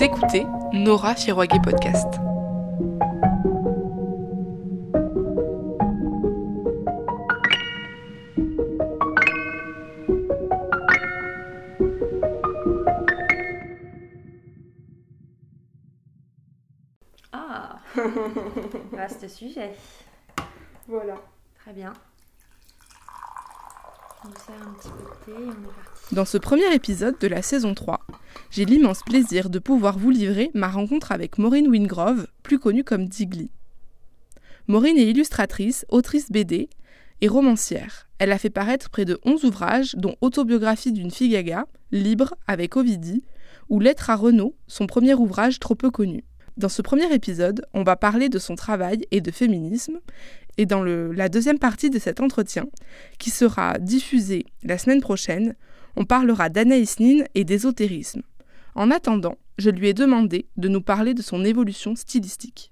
Vous écoutez Nora Firoguet Podcast. Ah Vaste sujet. Voilà. Très bien. On sert un petit peu de thé et on est parti. Dans ce premier épisode de la saison 3, j'ai l'immense plaisir de pouvoir vous livrer ma rencontre avec Maureen Wingrove, plus connue comme Digli. Maureen est illustratrice, autrice BD et romancière. Elle a fait paraître près de 11 ouvrages, dont Autobiographie d'une fille gaga, Libre avec Ovidie, ou Lettre à Renaud, son premier ouvrage trop peu connu. Dans ce premier épisode, on va parler de son travail et de féminisme, et dans la deuxième partie de cet entretien, qui sera diffusée la semaine prochaine, on parlera d'Anaïs Nin et d'ésotérisme. En attendant, je lui ai demandé de nous parler de son évolution stylistique.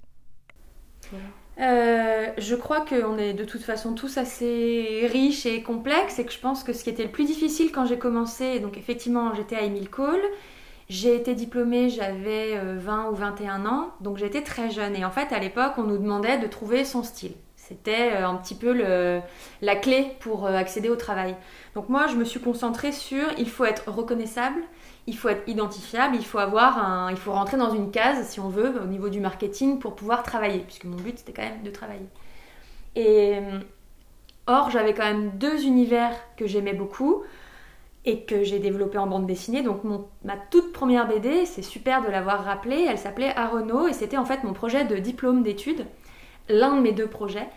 Euh, je crois qu'on est de toute façon tous assez riches et complexes et que je pense que ce qui était le plus difficile quand j'ai commencé, donc effectivement j'étais à Emile Cole, j'ai été diplômée, j'avais euh, 20 ou 21 ans, donc j'étais très jeune et en fait à l'époque on nous demandait de trouver son style. C'était euh, un petit peu la clé pour euh, accéder au travail. Donc moi je me suis concentrée sur il faut être reconnaissable, il faut être identifiable, il faut avoir un, il faut rentrer dans une case si on veut au niveau du marketing pour pouvoir travailler, puisque mon but c'était quand même de travailler. Et euh, or j'avais quand même deux univers que j'aimais beaucoup et que j'ai développé en bande dessinée. Donc mon- ma toute première BD, c'est super de l'avoir rappelé, elle s'appelait Arenaud et c'était en fait mon projet de diplôme d'études, l'un de mes deux projets.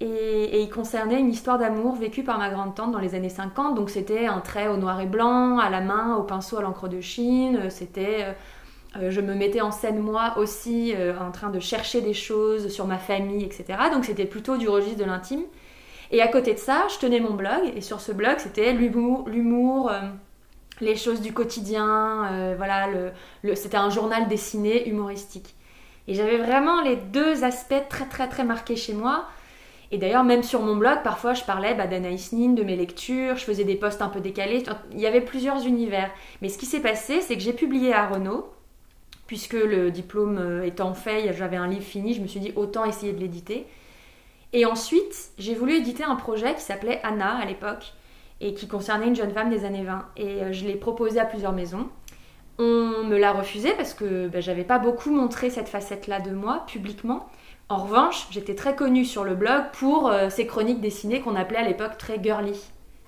Et, il concernait une histoire d'amour vécue par ma grande tante dans les années 50. Donc c'était un trait au noir et blanc, à la main, au pinceau à l'encre de Chine. C'était, euh, euh, je me mettais en scène moi aussi, euh, en train de chercher des choses sur ma famille, etc. Donc c'était plutôt du registre de l'intime. Et à côté de ça, je tenais mon blog. Et sur ce blog, c'était l'humour, euh, les choses du quotidien. euh, voilà, c'était un journal dessiné humoristique. Et j'avais vraiment les deux aspects très très très marqués chez moi. Et d'ailleurs, même sur mon blog, parfois je parlais bah, d'Anaïs Nin, de mes lectures, je faisais des posts un peu décalés. Il y avait plusieurs univers. Mais ce qui s'est passé, c'est que j'ai publié à Renault, puisque le diplôme euh, étant fait, j'avais un livre fini, je me suis dit autant essayer de l'éditer. Et ensuite, j'ai voulu éditer un projet qui s'appelait Anna à l'époque, et qui concernait une jeune femme des années 20. Et euh, je l'ai proposé à plusieurs maisons. On me l'a refusé parce que bah, j'avais pas beaucoup montré cette facette-là de moi publiquement. En revanche, j'étais très connue sur le blog pour euh, ces chroniques dessinées qu'on appelait à l'époque très girly.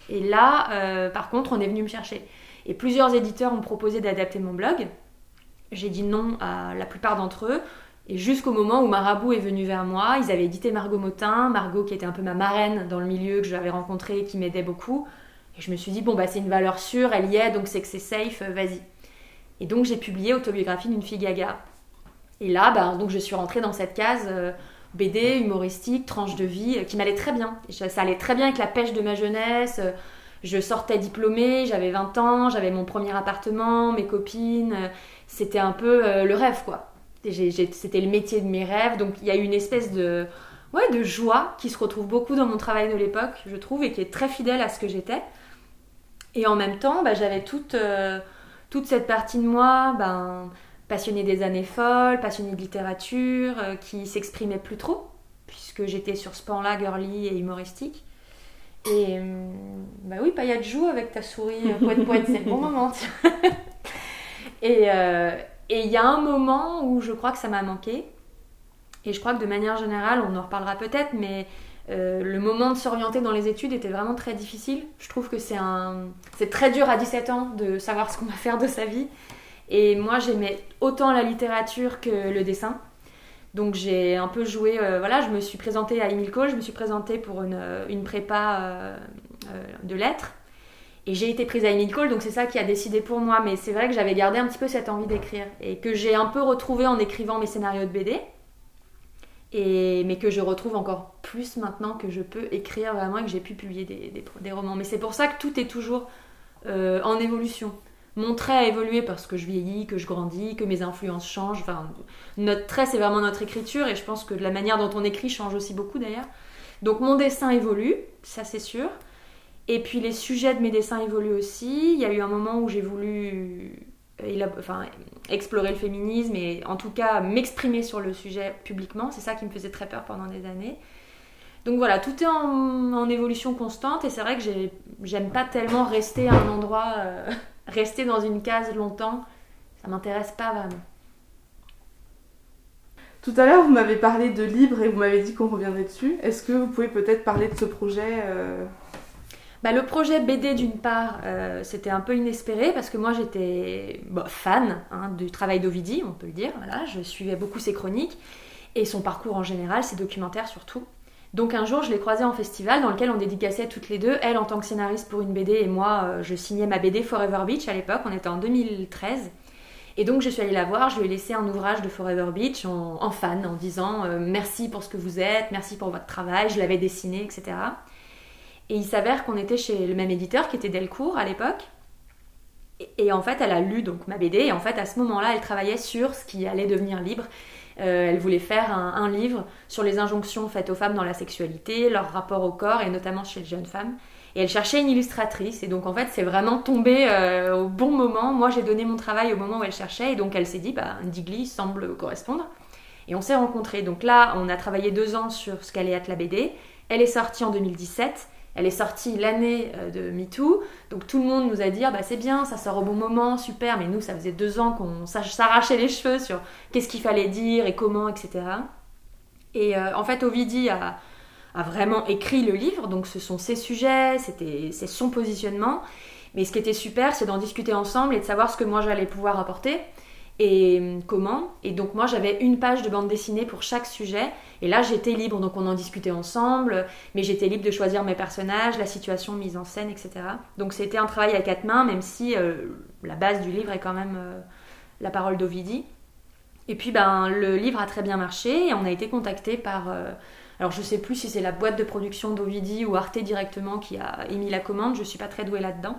Et là, euh, par contre, on est venu me chercher. Et plusieurs éditeurs ont proposé d'adapter mon blog. J'ai dit non à la plupart d'entre eux. Et jusqu'au moment où Marabout est venu vers moi, ils avaient édité Margot Motin, Margot qui était un peu ma marraine dans le milieu que j'avais rencontré et qui m'aidait beaucoup. Et je me suis dit, bon, bah, c'est une valeur sûre, elle y est, donc c'est que c'est safe, euh, vas-y. Et donc j'ai publié Autobiographie d'une fille gaga. Et là, bah, donc je suis rentrée dans cette case euh, BD, humoristique, tranche de vie, euh, qui m'allait très bien. Je- ça allait très bien avec la pêche de ma jeunesse. euh, je sortais diplômée, j'avais 20 ans, j'avais mon premier appartement, mes copines. C'était un peu le rêve, quoi. C'était le métier de mes rêves. Donc il y a eu une espèce de, ouais, de joie qui se retrouve beaucoup dans mon travail de l'époque, je trouve, et qui est très fidèle à ce que j'étais. Et en même temps, bah, j'avais toute, toute cette partie de moi, ben, passionnée des années folles, passionnée de littérature, euh, qui s'exprimait plus trop, puisque j'étais sur ce pan-là, girly et humoristique. Et bah oui, paillade joue avec ta souris, euh, poète poète, c'est le bon moment. et il y a un moment où je crois que ça m'a manqué. Et je crois que de manière générale, on en reparlera peut-être, mais euh, le moment de s'orienter dans les études était vraiment très difficile. Je trouve que c'est très dur à 17 ans de savoir ce qu'on va faire de sa vie. Et moi, j'aimais autant la littérature que le dessin. Donc j'ai un peu joué, euh, voilà, je me suis présentée à Emile Cole, je me suis présentée pour une, euh, prépa de lettres. Et j'ai été prise à Emile Cole, donc c'est ça qui a décidé pour moi. Mais c'est vrai que j'avais gardé un petit peu cette envie d'écrire. Et que j'ai un peu retrouvé en écrivant mes scénarios de BD. Et, mais que je retrouve encore plus maintenant que je peux écrire vraiment et que j'ai pu publier des, romans. Mais c'est pour ça que tout est toujours euh, en évolution. Mon trait a évolué parce que je vieillis, que je grandis, que mes influences changent. Enfin, notre trait, c'est vraiment notre écriture et je pense que la manière dont on écrit change aussi beaucoup d'ailleurs. Donc mon dessin évolue, ça c'est sûr. Et puis les sujets de mes dessins évoluent aussi. Il y a eu un moment où j'ai voulu enfin, explorer le féminisme et en tout cas m'exprimer sur le sujet publiquement. C'est ça qui me faisait très peur pendant des années. Donc voilà, tout est en, évolution constante et c'est vrai que j'aime pas tellement rester à un endroit, euh, rester dans une case longtemps. Ça m'intéresse pas vraiment. Tout à l'heure, vous m'avez parlé de Libre et vous m'avez dit qu'on reviendrait dessus. Est-ce que vous pouvez peut-être parler de ce projet euh, bah, le projet BD, d'une part, euh, c'était un peu inespéré parce que moi j'étais bah, fan hein, du travail d'Ovidi, on peut le dire. Voilà, je suivais beaucoup ses chroniques et son parcours en général, ses documentaires surtout. Donc un jour, je l'ai croisé en festival dans lequel on dédicaçait toutes les deux, elle en tant que scénariste pour une BD et moi, euh, je signais ma BD Forever Beach à l'époque, on était en 2013. Et donc je suis allée la voir, je lui ai laissé un ouvrage de Forever Beach en, fan, en disant euh, merci pour ce que vous êtes, merci pour votre travail, je l'avais dessiné, etc. Et il s'avère qu'on était chez le même éditeur qui était Delcourt à l'époque. Et, en fait, elle a lu donc ma BD. Et en fait, à ce moment-là, elle travaillait sur ce qui allait devenir libre. Euh, elle voulait faire un, livre sur les injonctions faites aux femmes dans la sexualité, leur rapport au corps et notamment chez les jeunes femmes. Et elle cherchait une illustratrice. Et donc en fait, c'est vraiment tombé euh, au bon moment. Moi, j'ai donné mon travail au moment où elle cherchait. Et donc elle s'est dit, bah, Digli semble correspondre. Et on s'est rencontrés. Donc là, on a travaillé deux ans sur ce qu'allait être la BD. Elle est sortie en 2017. Elle est sortie l'année euh, de MeToo, donc tout le monde nous a dit ah bah c'est bien, ça sort au bon moment, super, mais nous ça faisait deux ans qu'on s'arrachait les cheveux sur qu'est-ce qu'il fallait dire et comment, etc. Et euh, en fait Ovidie a, a, vraiment écrit le livre, donc ce sont ses sujets, c'est son positionnement, mais ce qui était super c'est d'en discuter ensemble et de savoir ce que moi j'allais pouvoir apporter et hum, comment. Et donc moi j'avais une page de bande dessinée pour chaque sujet. Et là j'étais libre, donc on en discutait ensemble, mais j'étais libre de choisir mes personnages, la situation mise en scène, etc. Donc c'était un travail à quatre mains, même si euh, la base du livre est quand même euh, la parole d'Ovidie. Et puis ben le livre a très bien marché et on a été contacté par... Euh, alors je sais plus si c'est la boîte de production d'Ovidie ou Arte directement qui a émis la commande, je suis pas très douée là-dedans.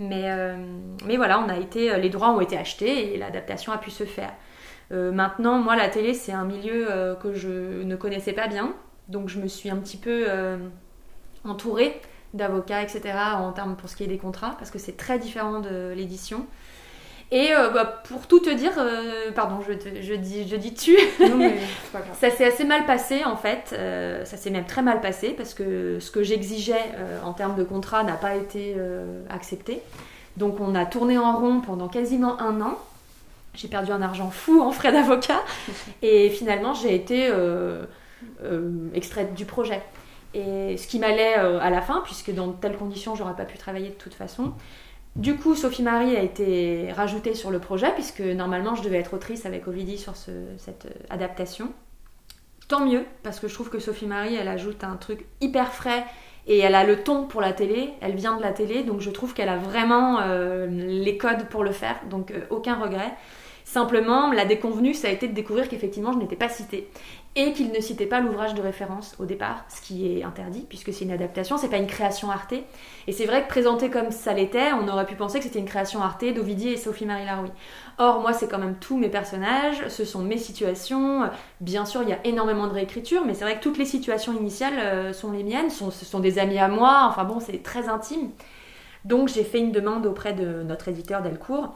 Mais, euh, mais voilà, on a été, euh, les droits ont été achetés et l'adaptation a pu se faire. Euh, maintenant, moi, la télé, c'est un milieu que je ne connaissais pas bien. Donc, je me suis un petit peu entourée d'avocats, etc., en termes pour ce qui est des contrats, parce que c'est très différent de l'édition. Et euh, bah, pour tout te dire, euh, pardon, je, je, dis, je dis tu, ça s'est assez mal passé en fait. Euh, ça s'est même très mal passé parce que ce que j'exigeais en termes de contrat n'a pas été accepté. Donc on a tourné en rond pendant quasiment un an. J'ai perdu un argent fou en frais d'avocat et finalement j'ai été extraite du projet. Et ce qui m'allait à la fin, puisque dans telles conditions j'aurais pas pu travailler de toute façon. Du coup, Sophie Marie a été rajoutée sur le projet, puisque normalement je devais être autrice avec Ovidie sur cette euh, adaptation. Tant mieux, parce que je trouve que Sophie Marie, elle ajoute un truc hyper frais et elle a le ton pour la télé, elle vient de la télé, donc je trouve qu'elle a vraiment euh, les codes pour le faire, donc euh, aucun regret. Simplement, la déconvenue, ça a été de découvrir qu'effectivement, je n'étais pas citée et qu'il ne citait pas l'ouvrage de référence au départ, ce qui est interdit puisque c'est une adaptation, c'est pas une création Arte. Et c'est vrai que présenté comme ça l'était, on aurait pu penser que c'était une création Arte d'Ovidie et Sophie-Marie Laroui. Or, moi, c'est quand même tous mes personnages, ce sont mes situations. Bien sûr, il y a énormément de réécriture, mais c'est vrai que toutes les situations initiales euh, sont les miennes, ce sont des amis à moi, enfin bon, c'est très intime. Donc, j'ai fait une demande auprès de notre éditeur Delcourt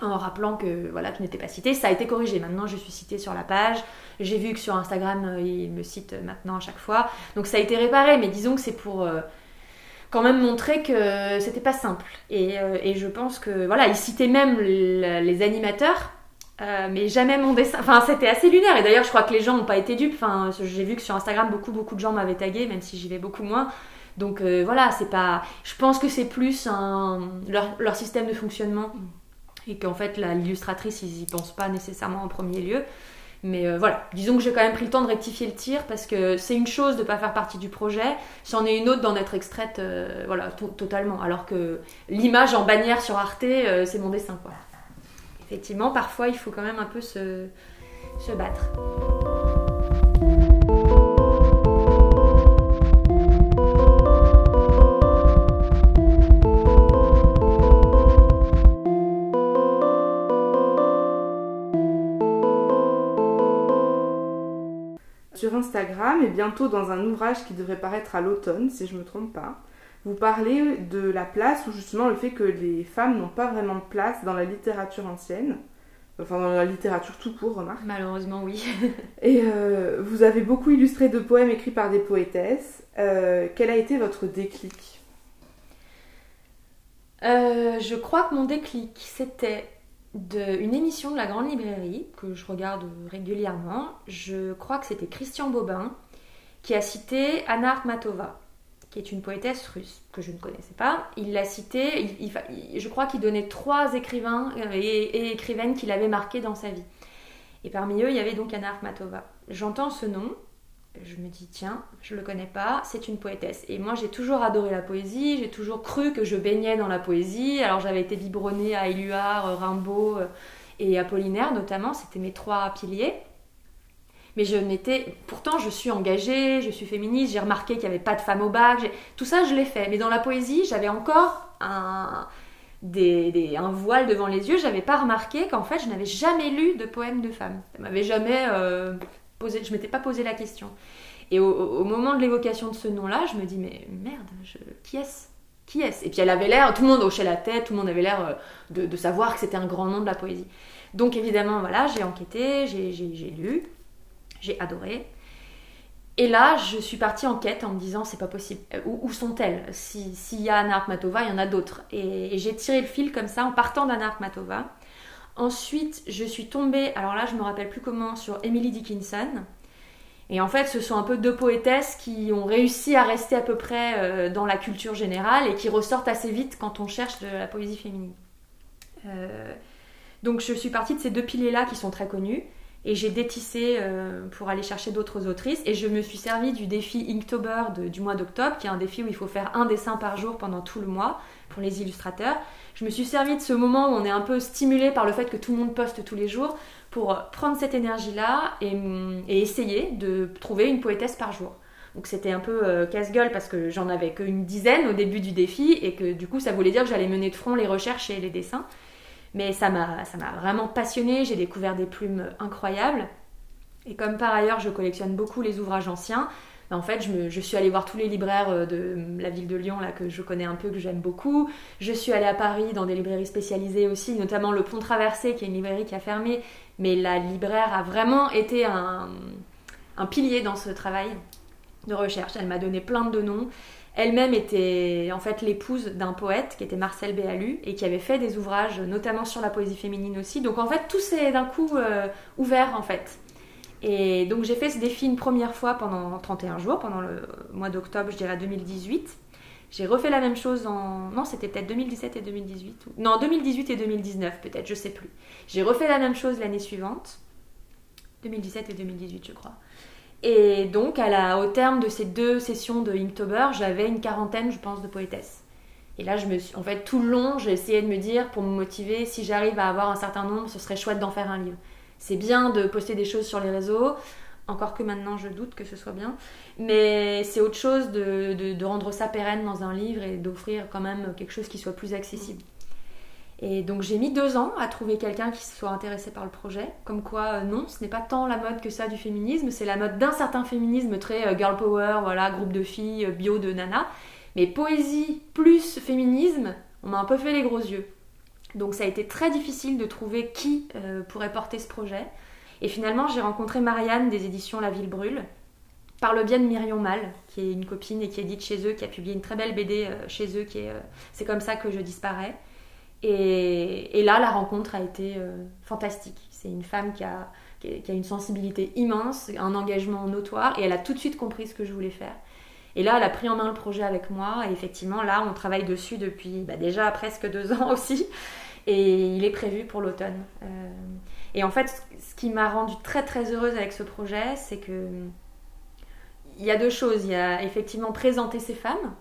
en rappelant que voilà, tu n'étais pas cité. Ça a été corrigé. Maintenant, je suis citée sur la page. J'ai vu que sur Instagram, euh, il me cite maintenant à chaque fois. Donc ça a été réparé, mais disons que c'est pour euh, quand même montrer que c'était pas simple. Euh, et, je pense que voilà, il citait même les animateurs. mais jamais mon dessin. Enfin, c'était assez lunaire. Et d'ailleurs, je crois que les gens n'ont pas été dupes. Enfin, j'ai vu que sur Instagram, beaucoup, beaucoup de gens m'avaient tagué, même si j'y vais beaucoup moins. Donc voilà, c'est pas. Je pense que c'est plus leur, leur, système de fonctionnement et qu'en fait l'illustratrice ils y pensent pas nécessairement en premier lieu. Mais euh, voilà, disons que j'ai quand même pris le temps de rectifier le tir parce que c'est une chose de ne pas faire partie du projet, c'en est une autre d'en être extraite euh, voilà, totalement. Alors que l'image en bannière sur Arte, euh, c'est mon dessin. Quoi. Effectivement, parfois il faut quand même un peu se, se battre. Et bientôt dans un ouvrage qui devrait paraître à l'automne, si je ne me trompe pas. vous parlez de la place ou justement le fait que les femmes n'ont pas vraiment de place dans la littérature ancienne. Enfin, dans la littérature tout court, remarque. Malheureusement, oui. Et euh, vous avez beaucoup illustré de poèmes écrits par des poétesses. Euh, quel a été votre déclic? Euh, Je crois que mon déclic, c'était d'une émission de la Grande Librairie, que je regarde régulièrement. Je crois que c'était Christian Bobin, qui a cité Anna Akhmatova qui est une poétesse russe que je ne connaissais pas. Il l'a citée, je crois qu'il donnait trois écrivains euh, et, écrivaines qu'il avait marqués dans sa vie. Et parmi eux, il y avait donc Anna Akhmatova. J'entends ce nom, je me dis tiens, je le connais pas, c'est une poétesse. Et moi j'ai toujours adoré la poésie, j'ai toujours cru que je baignais dans la poésie. Alors j'avais été biberonnée à Éluard, Rimbaud euh, et Apollinaire notamment, c'était mes trois piliers. Mais je n'étais. Pourtant, je suis engagée, je suis féministe, j'ai remarqué qu'il n'y avait pas de femmes au bac, tout ça, je l'ai fait. Mais dans la poésie, j'avais encore un, voile devant les yeux. J'avais pas remarqué qu'en fait, je n'avais jamais lu de poèmes de femmes. Ça m'avait jamais euh, posé. Je m'étais pas posé la question. Et au, moment de l'évocation de ce nom-là, je me dis mais merde, qui est-ce? Qui est-ce? Et puis elle avait l'air, tout le monde hochait la tête, tout le monde avait l'air euh, de, savoir que c'était un grand nom de la poésie. Donc évidemment, voilà, j'ai enquêté, j'ai lu j'ai adoré. Et là, je suis partie en quête en me disant c'est pas possible. Euh, où, sont-elles? S'il y a Anna Akhmatova, il y en a d'autres. Et, j'ai tiré le fil comme ça en partant d'Anna Akhmatova. Ensuite, je suis tombée, alors là, je me rappelle plus comment, sur Emily Dickinson. Et en fait, ce sont un peu deux poétesses qui ont réussi à rester à peu près euh, dans la culture générale et qui ressortent assez vite quand on cherche de la poésie féminine. Euh, donc, je suis partie de ces deux piliers-là qui sont très connus et j'ai détissé euh, pour aller chercher d'autres autrices et je me suis servi du défi Inktober du mois d'octobre qui est un défi où il faut faire un dessin par jour pendant tout le mois pour les illustrateurs. Je me suis servi de ce moment où on est un peu stimulé par le fait que tout le monde poste tous les jours pour prendre cette énergie-là et, essayer de trouver une poétesse par jour. Donc c'était un peu euh, casse-gueule parce que j'en avais qu'une dizaine au début du défi et que du coup ça voulait dire que j'allais mener de front les recherches et les dessins. Mais ça m'a, vraiment passionnée, j'ai découvert des plumes incroyables. Et comme par ailleurs je collectionne beaucoup les ouvrages anciens, ben, en fait je, suis allée voir tous les libraires euh, de la ville de Lyon là, que je connais un peu, que j'aime beaucoup. Je suis allée à Paris dans des librairies spécialisées aussi, notamment le Pont Traversé qui est une librairie qui a fermé. Mais la libraire a vraiment été un pilier dans ce travail de recherche. Elle m'a donné plein de noms. Elle-même était en fait l'épouse d'un poète qui était Marcel Béalu et qui avait fait des ouvrages notamment sur la poésie féminine aussi. Donc en fait tout s'est d'un coup euh, ouvert en fait. Et donc j'ai fait ce défi une première fois pendant 31 jours, pendant le mois d'octobre je dirais 2018. J'ai refait la même chose en... Non, c'était peut-être 2017 et 2018. Non, 2018 et 2019 peut-être, je sais plus. J'ai refait la même chose l'année suivante. 2017 et 2018 je crois. Et donc, à la, au terme de ces deux sessions de Inktober, j'avais une quarantaine, je pense, de poétesses. Et là, je me suis, en fait, tout le long, j'ai essayé de me dire, pour me motiver, si j'arrive à avoir un certain nombre, ce serait chouette d'en faire un livre. C'est bien de poster des choses sur les réseaux, encore que maintenant je doute que ce soit bien, mais c'est autre chose de, de, rendre ça pérenne dans un livre et d'offrir quand même quelque chose qui soit plus accessible. Et donc j'ai mis deux ans à trouver quelqu'un qui soit intéressé par le projet. Comme quoi, euh, non, ce n'est pas tant la mode que ça du féminisme, c'est la mode d'un certain féminisme très euh, girl power, voilà, groupe de filles, euh, bio de nana. Mais poésie plus féminisme, on m'a un peu fait les gros yeux. Donc ça a été très difficile de trouver qui pourrait porter ce projet. Et finalement, j'ai rencontré Marianne des éditions La Ville Brûle, par le biais de Myrion Mal, qui est une copine et qui édite chez eux, qui a publié une très belle BD chez eux, qui est C'est comme ça que je disparais. Et, là, la rencontre a été euh, fantastique. C'est une femme qui a, une sensibilité immense, un engagement notoire, et elle a tout de suite compris ce que je voulais faire. Et là, elle a pris en main le projet avec moi, et effectivement, là, on travaille dessus depuis bah, déjà presque deux ans aussi, et il est prévu pour l'automne. Euh, et en fait, ce qui m'a rendue très très heureuse avec ce projet, c'est que il y a deux choses. Il y a effectivement présenter ces femmes,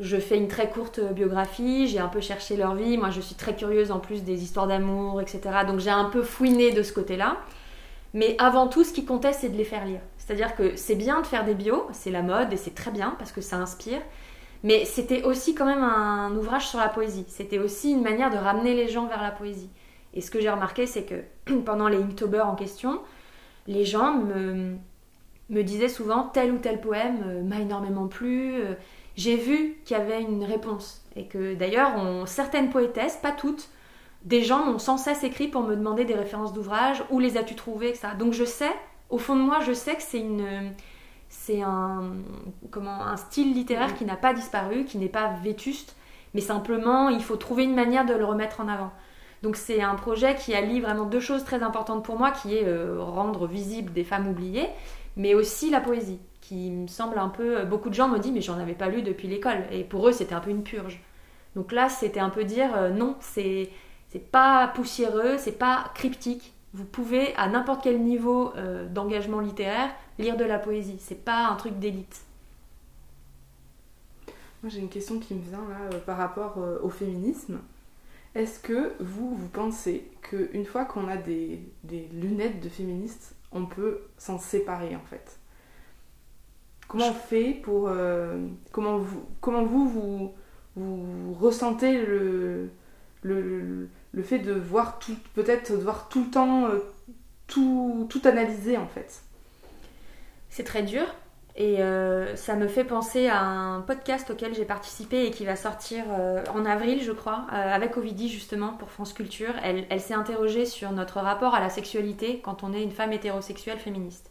je fais une très courte biographie, j'ai un peu cherché leur vie. Moi, je suis très curieuse en plus des histoires d'amour, etc. Donc, j'ai un peu fouiné de ce côté-là. Mais avant tout, ce qui comptait, c'est de les faire lire. C'est-à-dire que c'est bien de faire des bios, c'est la mode et c'est très bien parce que ça inspire. Mais c'était aussi quand même un ouvrage sur la poésie. C'était aussi une manière de ramener les gens vers la poésie. Et ce que j'ai remarqué, c'est que pendant les Inktober en question, les gens me, me disaient souvent tel ou tel poème m'a énormément plu. J'ai vu qu'il y avait une réponse. Et que d'ailleurs, certaines poétesses, pas toutes, des gens m'ont sans cesse écrit pour me demander des références d'ouvrages, où les as-tu trouvées, etc. Donc je sais, au fond de moi, je sais que c'est une c'est un, comment, un style littéraire qui n'a pas disparu, qui n'est pas vétuste, mais simplement il faut trouver une manière de le remettre en avant. Donc c'est un projet qui allie vraiment deux choses très importantes pour moi, qui est euh, rendre visible des femmes oubliées, mais aussi la poésie, qui me semble un peu... Beaucoup de gens me disent mais j'en avais pas lu depuis l'école, et pour eux c'était un peu une purge. Donc là c'était un peu dire euh, non, c'est pas poussiéreux, c'est pas cryptique. Vous pouvez à n'importe quel niveau euh, d'engagement littéraire lire de la poésie. C'est pas un truc d'élite. Moi j'ai une question qui me vient là par rapport au féminisme. Est-ce que vous, vous pensez qu'une fois qu'on a des, lunettes de féministes, on peut s'en séparer en fait? Comment on fait pour... Euh, comment, vous, comment vous, vous, ressentez le, le, le, fait de voir tout... Peut-être de voir tout le temps euh, tout, tout analyser en fait? C'est très dur et euh, ça me fait penser à un podcast auquel j'ai participé et qui va sortir euh, en avril, je crois, euh, avec Ovidie justement pour France Culture. Elle, elle s'est interrogée sur notre rapport à la sexualité quand on est une femme hétérosexuelle féministe.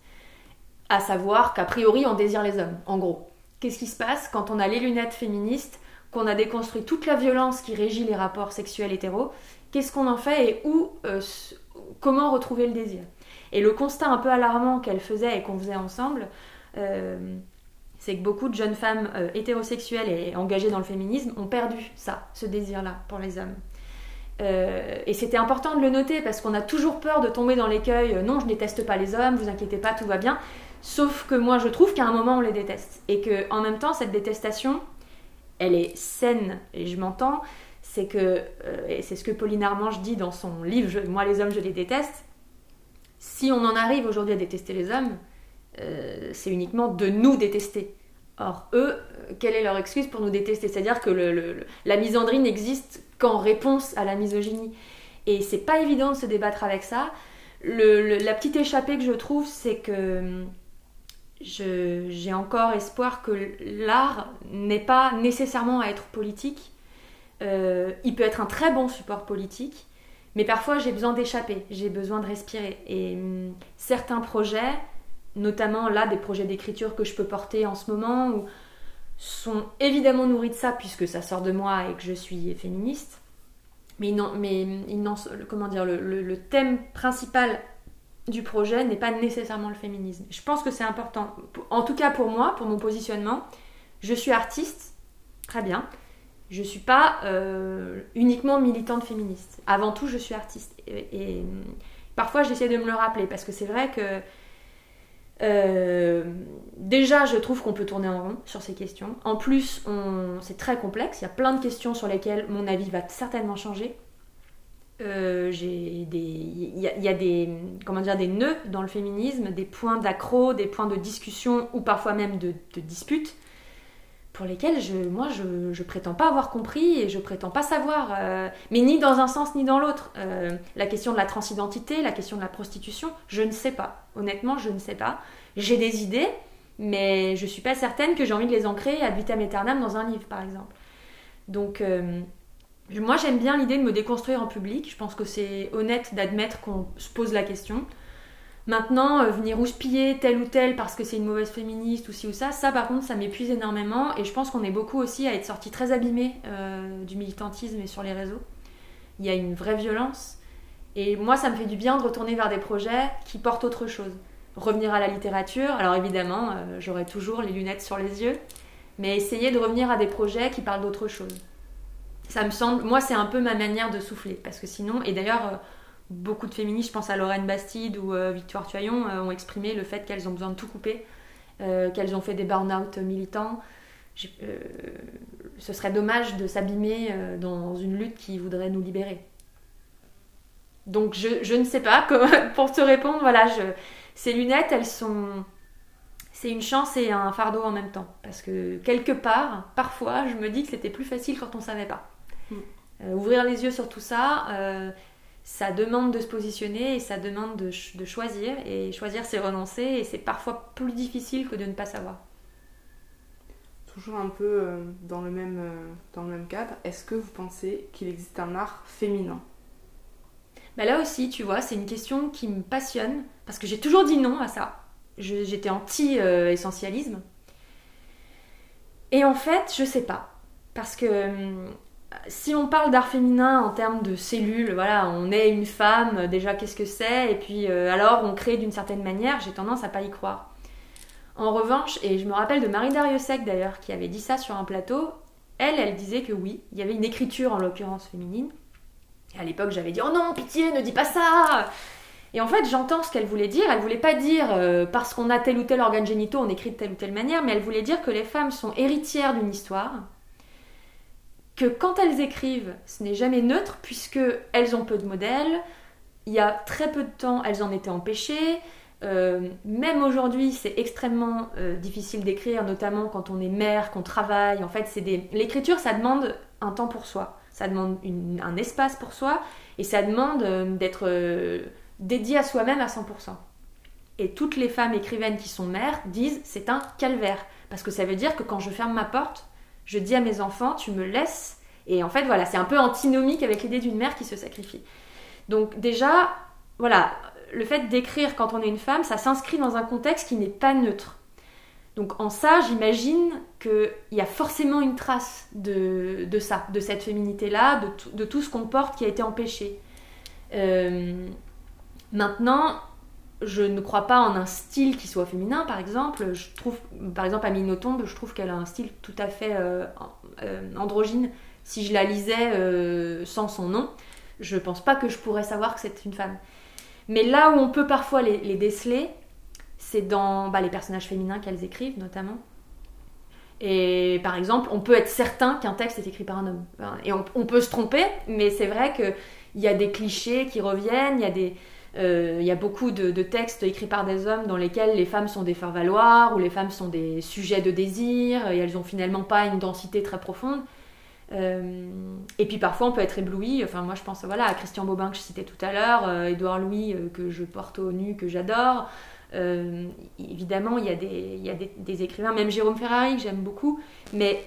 À savoir qu'a priori on désire les hommes, en gros. Qu'est-ce qui se passe quand on a les lunettes féministes, qu'on a déconstruit toute la violence qui régit les rapports sexuels hétéros Qu'est-ce qu'on en fait et où, comment retrouver le désir? Et le constat un peu alarmant qu'elle faisait et qu'on faisait ensemble, euh, c'est que beaucoup de jeunes femmes euh, hétérosexuelles et engagées dans le féminisme ont perdu ça, ce désir-là pour les hommes. Euh, et c'était important de le noter parce qu'on a toujours peur de tomber dans l'écueil non, je déteste pas les hommes, vous inquiétez pas, tout va bien. Sauf que moi, je trouve qu'à un moment, on les déteste. Et que en même temps, cette détestation, elle est saine, et je m'entends, c'est que, et c'est ce que Pauline Armange dit dans son livre Moi, les hommes, je les déteste. Si on en arrive aujourd'hui à détester les hommes, euh, c'est uniquement de nous détester. Or, eux, euh, quelle est leur excuse pour nous détester? C'est-à-dire que la misandrie n'existe qu'en réponse à la misogynie. Et c'est pas évident de se débattre avec ça. la petite échappée que je trouve, c'est que hum, j'ai encore espoir que l'art n'est pas nécessairement à être politique. Euh, il peut être un très bon support politique, mais parfois j'ai besoin d'échapper, j'ai besoin de respirer. Et hum, certains projets, notamment là des projets d'écriture que je peux porter en ce moment, sont évidemment nourris de ça puisque ça sort de moi et que je suis féministe. Mais, non, mais comment dire, le, thème principal du projet n'est pas nécessairement le féminisme. Je pense que c'est important. En tout cas pour moi, pour mon positionnement, je suis artiste, très bien. Je suis pas euh, uniquement militante féministe. Avant tout, je suis artiste. et parfois, j'essaie de me le rappeler parce que c'est vrai que euh, déjà, je trouve qu'on peut tourner en rond sur ces questions. En plus, c'est très complexe. Il y a plein de questions sur lesquelles mon avis va certainement changer. Euh, il y, a des comment dire des nœuds dans le féminisme, des points d'accro, des points de discussion ou parfois même de, de dispute pour lesquels je, moi je, prétends pas avoir compris et je prétends pas savoir, euh, mais ni dans un sens ni dans l'autre. Euh, la question de la transidentité, la question de la prostitution, je ne sais pas. Honnêtement, je ne sais pas. J'ai des idées, mais je suis pas certaine que j'ai envie de les ancrer ad vitam aeternam dans un livre, par exemple. Donc, moi j'aime bien l'idée de me déconstruire en public. Je pense que c'est honnête d'admettre qu'on se pose la question. Maintenant, euh, venir houspiller tel ou tel parce que c'est une mauvaise féministe ou ci ou ça, ça par contre, ça m'épuise énormément et je pense qu'on est beaucoup aussi à être sortis très abîmés euh, du militantisme et sur les réseaux. Il y a une vraie violence et moi, ça me fait du bien de retourner vers des projets qui portent autre chose. Revenir à la littérature, alors évidemment, euh, j'aurai toujours les lunettes sur les yeux, mais essayer de revenir à des projets qui parlent d'autre chose. Ça me semble, moi, c'est un peu ma manière de souffler parce que sinon, et d'ailleurs, beaucoup de féministes, je pense à Lorraine Bastide ou euh, Victoire Tuyon, euh, ont exprimé le fait qu'elles ont besoin de tout couper, euh, qu'elles ont fait des burn-out militants. ce serait dommage de s'abîmer dans une lutte qui voudrait nous libérer. Donc je, ne sais pas, pour te répondre, voilà, ces lunettes, elles sont... C'est une chance et un fardeau en même temps. Parce que quelque part, parfois, je me dis que c'était plus facile quand on ne savait pas. Mm. ouvrir les yeux sur tout ça, ça demande de se positionner et ça demande de, choisir. Et choisir, c'est renoncer et c'est parfois plus difficile que de ne pas savoir. toujours un peu dans, le même, dans le même cadre, est-ce que vous pensez qu'il existe un art féminin? Bah Là aussi, tu vois, c'est une question qui me passionne, parce que j'ai toujours dit non à ça. J'étais anti-essentialisme. Et en fait, je sais pas. Parce que hum, si on parle d'art féminin en termes de cellules, voilà, on est une femme, déjà qu'est-ce que c'est, et puis euh, alors on crée d'une certaine manière, j'ai tendance à pas y croire. En revanche, et je me rappelle de Marie Dariussec d'ailleurs, qui avait dit ça sur un plateau, elle, elle disait que oui, il y avait une écriture en l'occurrence féminine. Et à l'époque, j'avais dit Oh non, pitié, ne dis pas ça Et en fait, j'entends ce qu'elle voulait dire. Elle voulait pas dire euh, parce qu'on a tel ou tel organe génitaux, on écrit de telle ou telle manière, mais elle voulait dire que les femmes sont héritières d'une histoire que quand elles écrivent, ce n'est jamais neutre puisque elles ont peu de modèles. Il y a très peu de temps, elles en étaient empêchées. Euh, même aujourd'hui, c'est extrêmement euh, difficile d'écrire, notamment quand on est mère, qu'on travaille. En fait, c'est des... l'écriture, ça demande un temps pour soi, ça demande un espace pour soi, et ça demande euh, d'être dédié à soi-même à 100%. Et toutes les femmes écrivaines qui sont mères disent c'est un calvaire, parce que ça veut dire que quand je ferme ma porte, je dis à mes enfants, tu me laisses. Et en fait, voilà, c'est un peu antinomique avec l'idée d'une mère qui se sacrifie. Donc déjà, voilà, le fait d'écrire quand on est une femme, ça s'inscrit dans un contexte qui n'est pas neutre. Donc en ça, j'imagine qu'il y a forcément une trace de, ça, de cette féminité-là, de, tout ce qu'on porte qui a été empêché. Euh, maintenant, je ne crois pas en un style qui soit féminin, par exemple. Je trouve, par exemple, Amine je trouve qu'elle a un style tout à fait euh, euh, androgyne. Si je la lisais euh, sans son nom, je pense pas que je pourrais savoir que c'est une femme. Mais là où on peut parfois les, déceler, c'est dans bah, les personnages féminins qu'elles écrivent, notamment. Et par exemple, on peut être certain qu'un texte est écrit par un homme. Et on, on peut se tromper, mais c'est vrai qu'il y a des clichés qui reviennent, il y a des il y a beaucoup de, textes écrits par des hommes dans lesquels les femmes sont des faire-valoir ou les femmes sont des sujets de désir et elles n'ont finalement pas une densité très profonde. Euh, et puis parfois on peut être ébloui. Enfin, moi je pense voilà, à Christian Bobin que je citais tout à l'heure, euh, Édouard Louis que je porte au nu, que j'adore. évidemment, il y a, des, y a des, écrivains, même Jérôme Ferrari que j'aime beaucoup, mais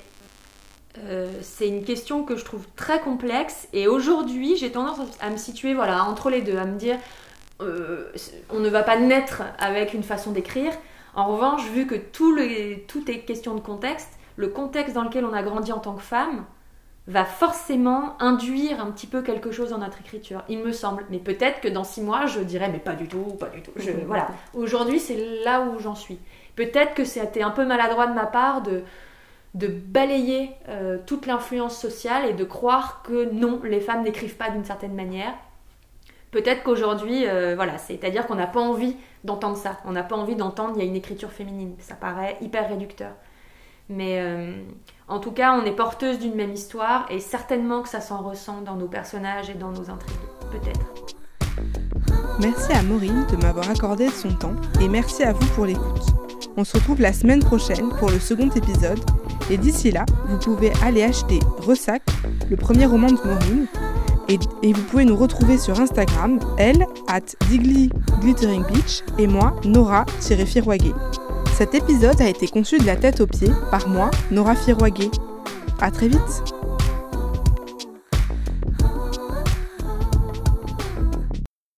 c'est une question que je trouve très complexe. Et aujourd'hui, j'ai tendance à me situer voilà, entre les deux, à me dire euh, on ne va pas naître avec une façon d'écrire. En revanche, vu que tout, tout est question de contexte, le contexte dans lequel on a grandi en tant que femme va forcément induire un petit peu quelque chose dans notre écriture, il me semble. Mais peut-être que dans six mois, je dirais, mais pas du tout, pas du tout. voilà. Aujourd'hui, c'est là où j'en suis. Peut-être que c'était un peu maladroit de ma part de, de balayer euh, toute l'influence sociale et de croire que non, les femmes n'écrivent pas d'une certaine manière Peut-être qu'aujourd'hui, euh, voilà, c'est-à-dire qu'on n'a pas envie d'entendre ça. On n'a pas envie d'entendre il y a une écriture féminine. Ça paraît hyper réducteur. Mais euh, en tout cas, on est porteuse d'une même histoire et certainement que ça s'en ressent dans nos personnages et dans nos intrigues. Peut-être. Merci à Maureen de m'avoir accordé son temps et merci à vous pour l'écoute. On se retrouve la semaine prochaine pour le second épisode et d'ici là, vous pouvez aller acheter Ressac, le premier roman de Maureen, et, vous pouvez nous retrouver sur Instagram, elle, at Digly Glittering Beach, et moi, Nora-Firwagé. Cet épisode a été conçu de la tête aux pieds par moi, Nora Firwagé. A très vite